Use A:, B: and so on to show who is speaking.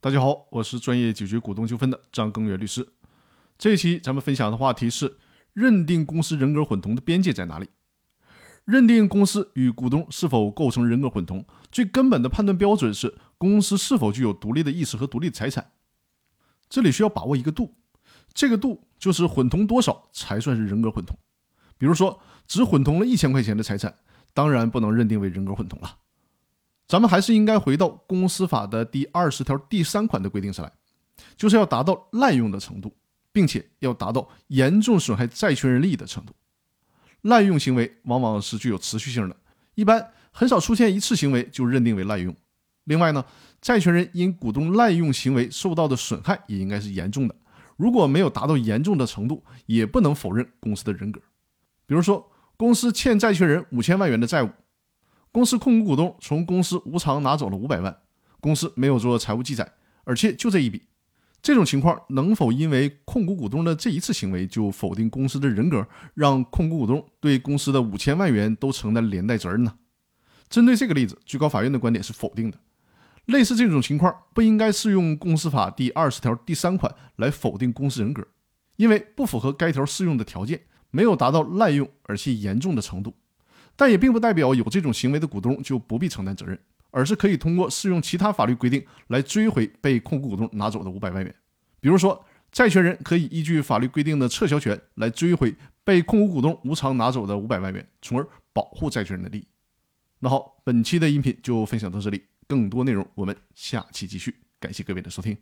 A: 大家好，我是专业解决股东纠纷的张根源律师。这一期咱们分享的话题是：认定公司人格混同的边界在哪里？认定公司与股东是否构成人格混同，最根本的判断标准是公司是否具有独立的意识和独立的财产。这里需要把握一个度，这个度就是混同多少才算是人格混同。比如说，只混同了一千块钱的财产，当然不能认定为人格混同了。咱们还是应该回到公司法的第二十条第三款的规定上来，就是要达到滥用的程度，并且要达到严重损害债权人利益的程度。滥用行为往往是具有持续性的，一般很少出现一次行为就认定为滥用。另外呢，债权人因股东滥用行为受到的损害也应该是严重的，如果没有达到严重的程度，也不能否认公司的人格。比如说，公司欠债权人五千万元的债务。公司控股股东从公司无偿拿走了五百万，公司没有做财务记载，而且就这一笔，这种情况能否因为控股股东的这一次行为就否定公司的人格，让控股股东对公司的五千万元都承担连带责任呢？针对这个例子，最高法院的观点是否定的。类似这种情况，不应该适用公司法第二十条第三款来否定公司人格，因为不符合该条适用的条件，没有达到滥用而且严重的程度。但也并不代表有这种行为的股东就不必承担责任，而是可以通过适用其他法律规定来追回被控股股东拿走的五百万元。比如说，债权人可以依据法律规定的撤销权来追回被控股股东无偿拿走的五百万元，从而保护债权人的利益。那好，本期的音频就分享到这里，更多内容我们下期继续。感谢各位的收听。